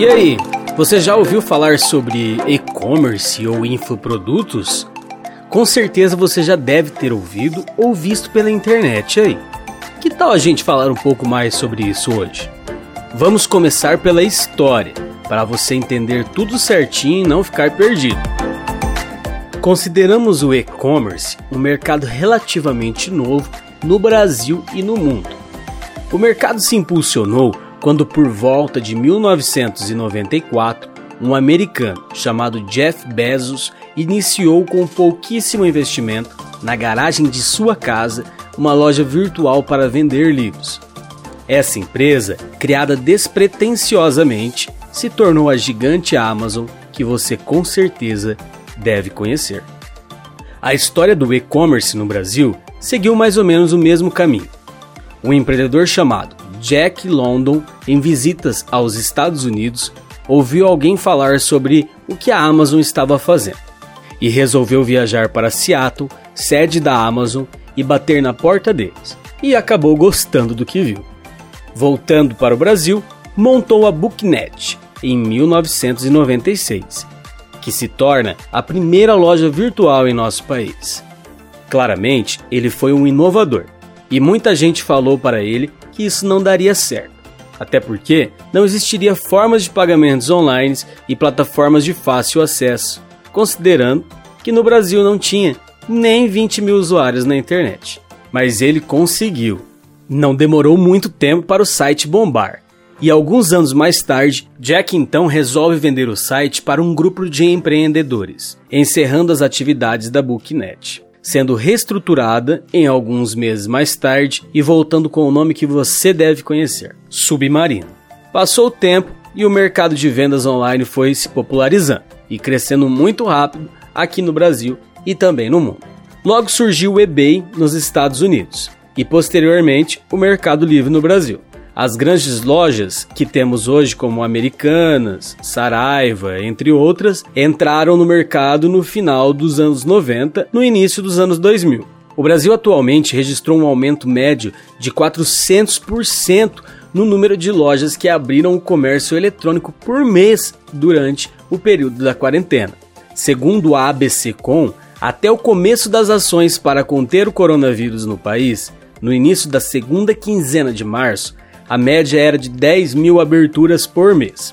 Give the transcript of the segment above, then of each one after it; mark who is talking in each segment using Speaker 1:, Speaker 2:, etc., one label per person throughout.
Speaker 1: E aí, você já ouviu falar sobre e-commerce ou infoprodutos? Com certeza você já deve ter ouvido ou visto pela internet aí. Que tal a gente falar um pouco mais sobre isso hoje? Vamos começar pela história, para você entender tudo certinho e não ficar perdido. Consideramos o e-commerce um mercado relativamente novo no Brasil e no mundo. O mercado se impulsionou quando, por volta de 1994, um americano chamado Jeff Bezos iniciou com pouquíssimo investimento na garagem de sua casa uma loja virtual para vender livros. Essa empresa, criada despretensiosamente, se tornou a gigante Amazon que você com certeza deve conhecer. A história do e-commerce no Brasil seguiu mais ou menos o mesmo caminho. Um empreendedor chamado Jack London, em visitas aos Estados Unidos, ouviu alguém falar sobre o que a Amazon estava fazendo e resolveu viajar para Seattle, sede da Amazon, e bater na porta deles, e acabou gostando do que viu. Voltando para o Brasil, montou a Booknet em 1996, que se torna a primeira loja virtual em nosso país. Claramente, ele foi um inovador, e muita gente falou para ele que isso não daria certo. Até porque não existiria formas de pagamentos online e plataformas de fácil acesso, considerando que no Brasil não tinha nem 20 mil usuários na internet. Mas ele conseguiu. Não demorou muito tempo para o site bombar. E alguns anos mais tarde, Jack então resolve vender o site para um grupo de empreendedores, encerrando as atividades da Booknet sendo reestruturada em alguns meses mais tarde e voltando com o nome que você deve conhecer: Submarino. Passou o tempo e o mercado de vendas online foi se popularizando e crescendo muito rápido aqui no Brasil e também no mundo. Logo surgiu o eBay nos Estados Unidos e posteriormente o Mercado Livre no Brasil. As grandes lojas que temos hoje, como Americanas, Saraiva, entre outras, entraram no mercado no final dos anos 90, no início dos anos 2000. O Brasil atualmente registrou um aumento médio de 400% no número de lojas que abriram o comércio eletrônico por mês durante o período da quarentena. Segundo a ABCcom, até o começo das ações para conter o coronavírus no país, no início da segunda quinzena de março, a média era de 10 mil aberturas por mês.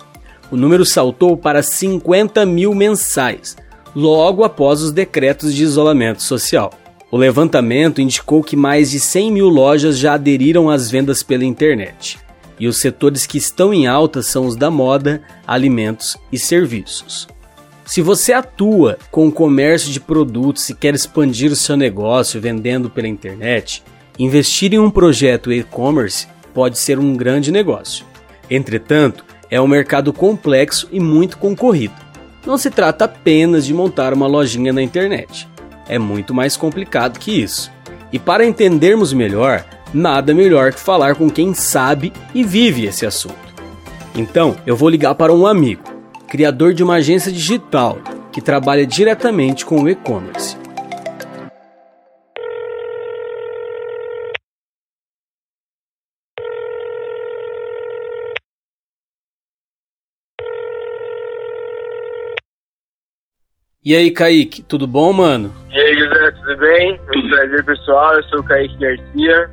Speaker 1: O número saltou para 50 mil mensais, logo após os decretos de isolamento social. O levantamento indicou que mais de 100 mil lojas já aderiram às vendas pela internet. E os setores que estão em alta são os da moda, alimentos e serviços. Se você atua com o comércio de produtos e quer expandir o seu negócio vendendo pela internet, investir em um projeto e-commerce pode ser um grande negócio. Entretanto, é um mercado complexo e muito concorrido. Não se trata apenas de montar uma lojinha na internet. É muito mais complicado que isso. E para entendermos melhor, nada melhor que falar com quem sabe e vive esse assunto. Então, eu vou ligar para um amigo, criador de uma agência digital que trabalha diretamente com o e-commerce. E aí, Kaique, tudo bom, mano?
Speaker 2: E aí, José, tudo bem? Muito prazer, pessoal. Eu sou o Kaique Garcia,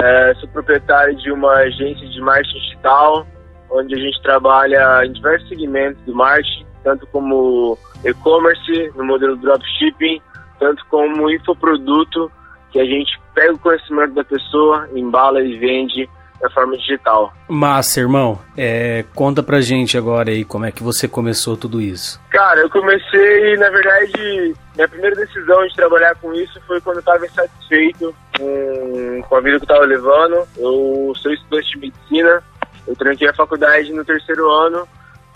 Speaker 2: é, sou proprietário de uma agência de marketing digital, onde a gente trabalha em diversos segmentos do marketing, tanto como e-commerce, no modelo dropshipping, tanto como infoproduto, que a gente pega o conhecimento da pessoa, embala e vende da forma digital.
Speaker 1: Massa, irmão. É, conta pra gente agora aí como é que você começou tudo isso.
Speaker 2: Cara, eu comecei, na verdade, minha primeira decisão de trabalhar com isso foi quando eu estava insatisfeito com, com a vida que eu estava levando. Eu sou estudante de medicina, eu tranquei a faculdade no terceiro ano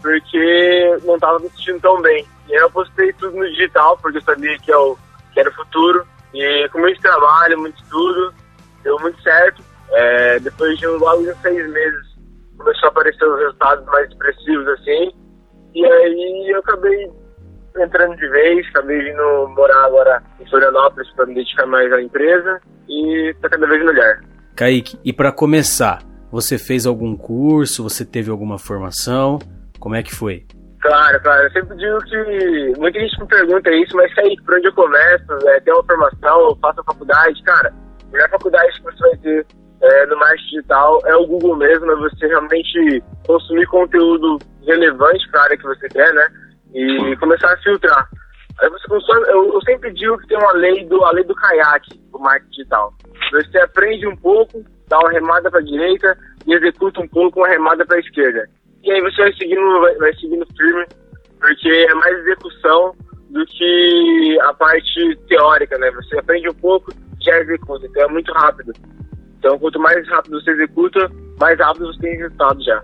Speaker 2: porque não estava me sentindo tão bem. E aí eu postei tudo no digital, porque eu sabia que, eu, é que era o futuro. E com muito trabalho, muito estudo, deu muito certo. É, depois de logo de seis meses começou a aparecer os resultados mais expressivos assim. E aí eu acabei entrando de vez, acabei vindo morar agora em Florianópolis para me dedicar mais à empresa e tá cada vez melhor.
Speaker 1: Kaique, e para começar, você fez algum curso, você teve alguma formação? Como é que foi?
Speaker 2: Claro, claro. Eu sempre digo que muita gente me pergunta isso, mas aí, por onde eu começo? É, ter uma formação, eu faço a faculdade. Cara, a melhor faculdade que você vai ter é, no marketing digital é o Google mesmo, é você realmente consumir conteúdo relevante para a área que você quer, né? E começar a filtrar. Aí você consome, eu, eu sempre digo que tem uma lei do, a lei do caiaque, do marketing digital. Você aprende um pouco, dá uma remada para a direita e executa um pouco uma remada para a esquerda. E aí você vai seguindo, vai, vai seguindo firme, porque é mais execução do que a parte teórica, né? Você aprende um pouco, já executa, então é muito rápido. Então, quanto mais rápido você executa, mais rápido você tem resultado já.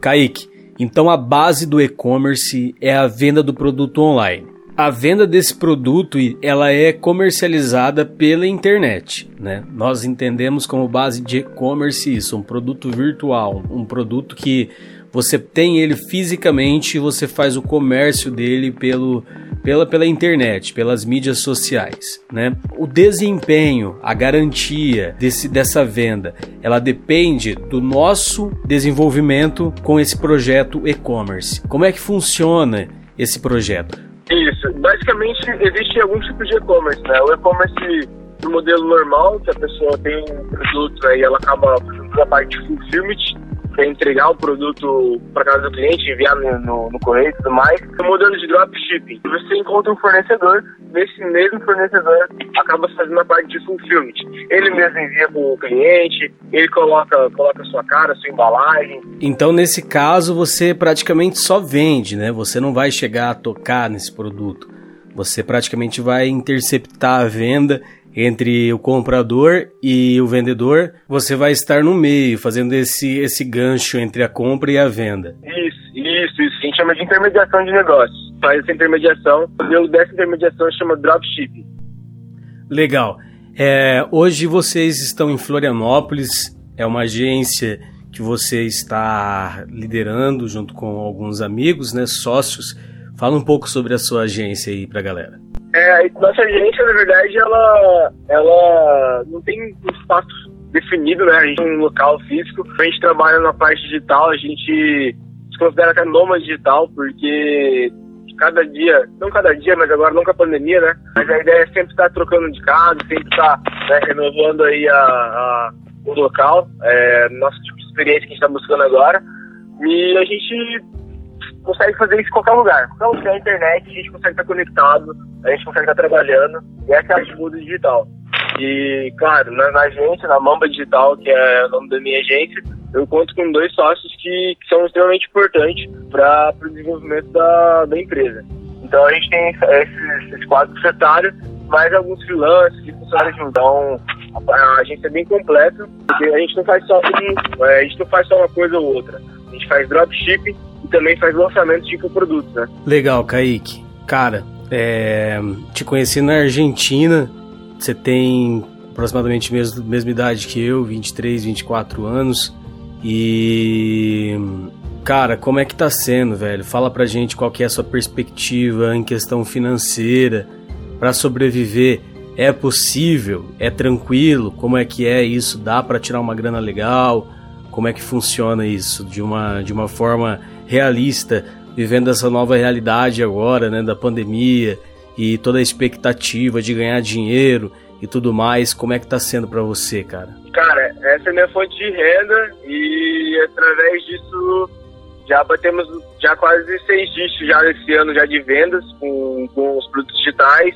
Speaker 1: Kaique, então a base do e-commerce é a venda do produto online. A venda desse produto ela é comercializada pela internet, né? Nós entendemos como base de e-commerce isso, um produto virtual, um produto que você tem ele fisicamente e você faz o comércio dele pelo, pela, pela internet, pelas mídias sociais, né? O desempenho, a garantia desse, dessa venda, ela depende do nosso desenvolvimento com esse projeto e-commerce. Como é que funciona esse projeto?
Speaker 2: Isso, basicamente existe algum tipo de e-commerce, né? O e-commerce no modelo normal, que a pessoa tem um produto e ela acaba fazendo a parte fulfillment, para entregar o produto para casa do cliente, enviar no, no, no correio e tudo mais. O modelo de dropshipping, você encontra um fornecedor, nesse mesmo fornecedor acaba fazendo a parte de fulfillment. Ele mesmo envia para o cliente, ele coloca, coloca sua cara, sua embalagem.
Speaker 1: Então, nesse caso, você praticamente só vende, né? Você não vai chegar a tocar nesse produto. Você praticamente vai interceptar a venda entre o comprador e o vendedor, você vai estar no meio, fazendo esse, esse gancho entre a compra e a venda.
Speaker 2: Isso, isso, isso. A gente chama de intermediação de negócios. Faz essa intermediação, o modelo dessa intermediação chama dropshipping.
Speaker 1: Legal. É, hoje vocês estão em Florianópolis, é uma agência que você está liderando junto com alguns amigos, né, sócios. Fala um pouco sobre a sua agência aí pra galera.
Speaker 2: É, nossa agência, na verdade, ela, ela não tem espaço definido, né? A gente tem um local físico. A gente trabalha na parte digital, a gente se considera até nômade digital, porque cada dia, não cada dia, mas agora não com a pandemia, né? Mas a ideia é sempre estar trocando de casa, sempre estar né, renovando aí a, a, o local, é, nosso tipo de experiência que a gente está buscando agora. E a gente consegue fazer isso em qualquer lugar. Qualquer lugar na internet, a gente consegue estar conectado, a gente consegue estar trabalhando. E essa é a mundo digital. E, claro, na, na, agência, na Mamba Digital, que é o nome da minha agência, eu conto com dois sócios que, que são extremamente importantes para o desenvolvimento da, da empresa. Então a gente tem esses, esses quatro secretários, mais alguns freelancers e funcionários juntos. Então a, a agência é bem completa, porque a gente não faz só um, é, a gente não faz só uma coisa ou outra. A gente faz dropshipping também faz lançamento de infoprodutos, né?
Speaker 1: Legal, Kaique. Cara, é, te conheci na Argentina, você tem aproximadamente a mesma, mesma idade que eu, 23, 24 anos. E cara, como é que tá sendo, velho? Fala pra gente qual que é a sua perspectiva em questão financeira para sobreviver. É possível? É tranquilo? Como é que é isso? Dá para tirar uma grana legal? Como é que funciona isso de uma de uma forma realista, vivendo essa nova realidade agora, né, da pandemia e toda a expectativa de ganhar dinheiro e tudo mais, como é que tá sendo para você, cara?
Speaker 2: Cara, essa é minha fonte de renda e através disso já batemos já quase seis dígitos já esse ano já de vendas com, com os produtos digitais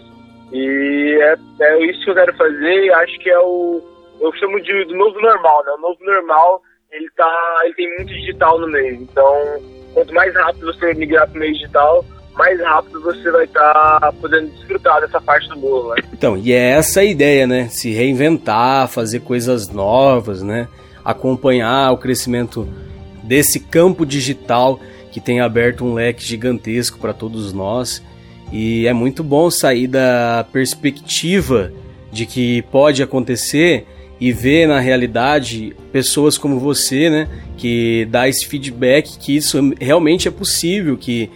Speaker 2: e é, é isso que eu quero fazer e acho que é o eu chamo de do novo normal, né? O novo normal ele tá ele tem muito digital no meio, então quanto mais rápido você migrar para o meio digital, mais rápido você vai estar tá podendo desfrutar dessa parte do bolo. Né?
Speaker 1: Então, e é essa a ideia, né? Se reinventar, fazer coisas novas, né? Acompanhar o crescimento desse campo digital que tem aberto um leque gigantesco para todos nós. E é muito bom sair da perspectiva de que pode acontecer e ver na realidade pessoas como você, né, que dá esse feedback que isso realmente é possível, que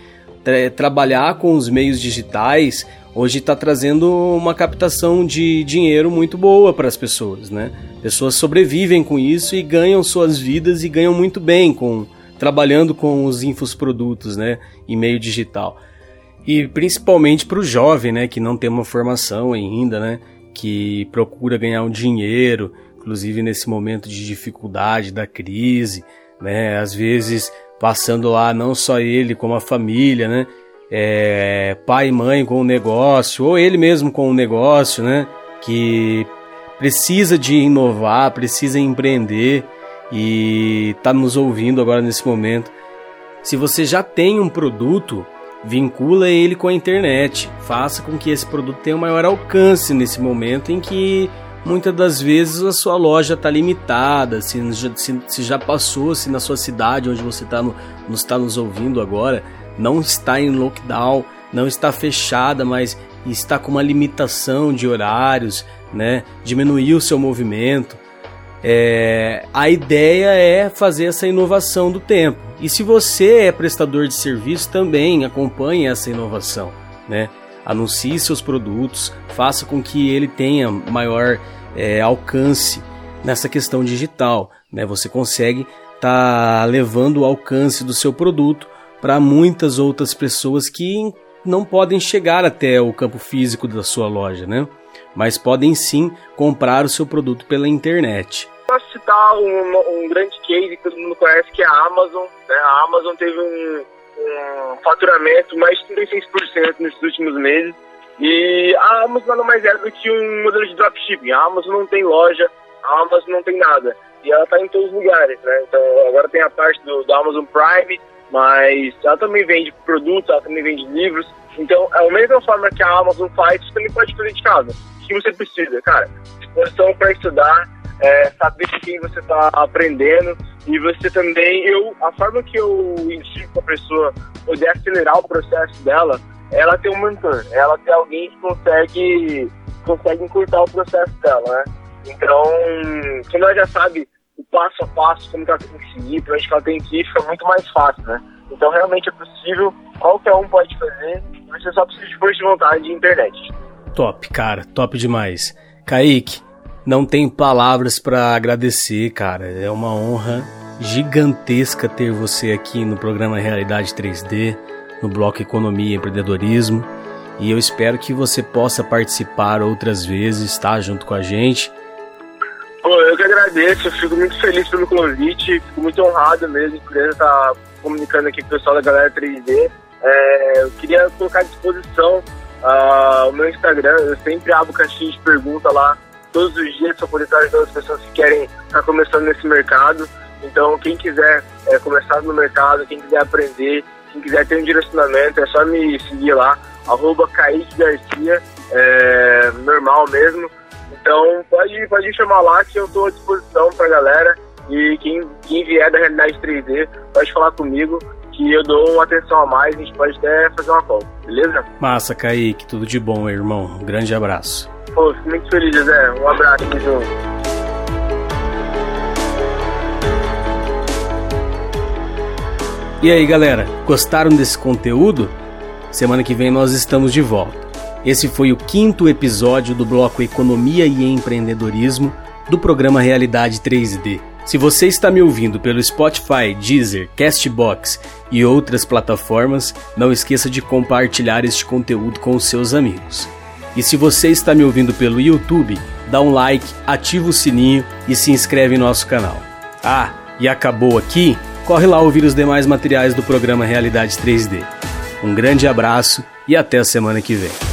Speaker 1: tra trabalhar com os meios digitais hoje está trazendo uma captação de dinheiro muito boa para as pessoas, né? Pessoas sobrevivem com isso e ganham suas vidas e ganham muito bem com, trabalhando com os infoprodutos, né, em meio digital. E principalmente para o jovem, né, que não tem uma formação ainda, né, que procura ganhar um dinheiro, inclusive nesse momento de dificuldade da crise, né, às vezes passando lá não só ele como a família, né, é, pai e mãe com o negócio, ou ele mesmo com o negócio, né, que precisa de inovar, precisa empreender e está nos ouvindo agora nesse momento. Se você já tem um produto, vincula ele com a internet. Faça com que esse produto tenha um maior alcance nesse momento em que muitas das vezes a sua loja está limitada, se, se, se, já passou, se na sua cidade onde você está no, nos, tá nos ouvindo agora não está em lockdown, não está fechada, mas está com uma limitação de horários, né? Diminuir o seu movimento. É, a ideia é fazer essa inovação do tempo. E se você é prestador de serviço, também acompanhe essa inovação, né? Anuncie seus produtos, faça com que ele tenha maior é, alcance nessa questão digital, né? Você consegue estar tá levando o alcance do seu produto para muitas outras pessoas que não podem chegar até o campo físico da sua loja, né? Mas podem sim comprar o seu produto pela internet.
Speaker 2: Posso citar um, um grande case que todo mundo conhece, que é a Amazon. Né? A Amazon teve um, um faturamento mais de 36% nesses últimos meses. E a Amazon nada mais é do que um modelo de dropshipping. A Amazon não tem loja, a Amazon não tem nada. E ela está em todos os lugares, né? Então agora tem a parte do, do Amazon Prime, mas ela também vende produtos, ela também vende livros. Então, é a mesma forma que a Amazon faz, você também pode fazer de casa. Que você precisa, cara? Disposição para estudar, é, saber quem você está aprendendo e você também, eu, a forma que eu indico a pessoa poder acelerar o processo dela, ela ter um mentor, ela ter alguém que consegue, consegue encurtar o processo dela, né? Então, quando ela já sabe o passo a passo, como que ela tem que seguir, para onde que ela tem que ir, fica muito mais fácil, né? Então realmente é possível, qualquer um pode fazer, você só precisa de força de vontade de internet.
Speaker 1: Top, cara, top demais. Kaique, não tem palavras para agradecer, cara. É uma honra gigantesca ter você aqui no programa Realidade 3D, no bloco Economia e Empreendedorismo. E eu espero que você possa participar outras vezes, tá? Junto com a gente
Speaker 2: Pô, eu que agradeço, eu fico muito feliz pelo convite, fico muito honrado mesmo por estar comunicando aqui com o pessoal da Galera 3D. É, eu queria colocar à disposição uh, o meu Instagram, eu sempre abro caixinha de pergunta lá todos os dias poder estar ajudando as pessoas que querem estar começando nesse mercado. Então, quem quiser é, começar no mercado, quem quiser aprender, quem quiser ter um direcionamento, é só me seguir lá, arroba Kaique Garcia, é, normal mesmo. Então pode, pode chamar lá que eu estou à disposição para galera. E quem, quem vier da realidade 3D pode falar comigo que eu dou uma atenção a mais, a gente pode até fazer uma call, beleza?
Speaker 1: Massa, Kaique, tudo de bom, irmão. Um grande abraço.
Speaker 2: Pô, fico muito feliz, José. Um abraço, junto.
Speaker 1: E aí, galera, gostaram desse conteúdo? Semana que vem nós estamos de volta. Esse foi o quinto episódio do bloco Economia e Empreendedorismo do programa Realidade 3D. Se você está me ouvindo pelo Spotify, Deezer, Castbox e outras plataformas, não esqueça de compartilhar este conteúdo com os seus amigos. E se você está me ouvindo pelo YouTube, dá um like, ativa o sininho e se inscreve em nosso canal. Ah, e acabou aqui? Corre lá ouvir os demais materiais do programa Realidade 3D. Um grande abraço e até a semana que vem.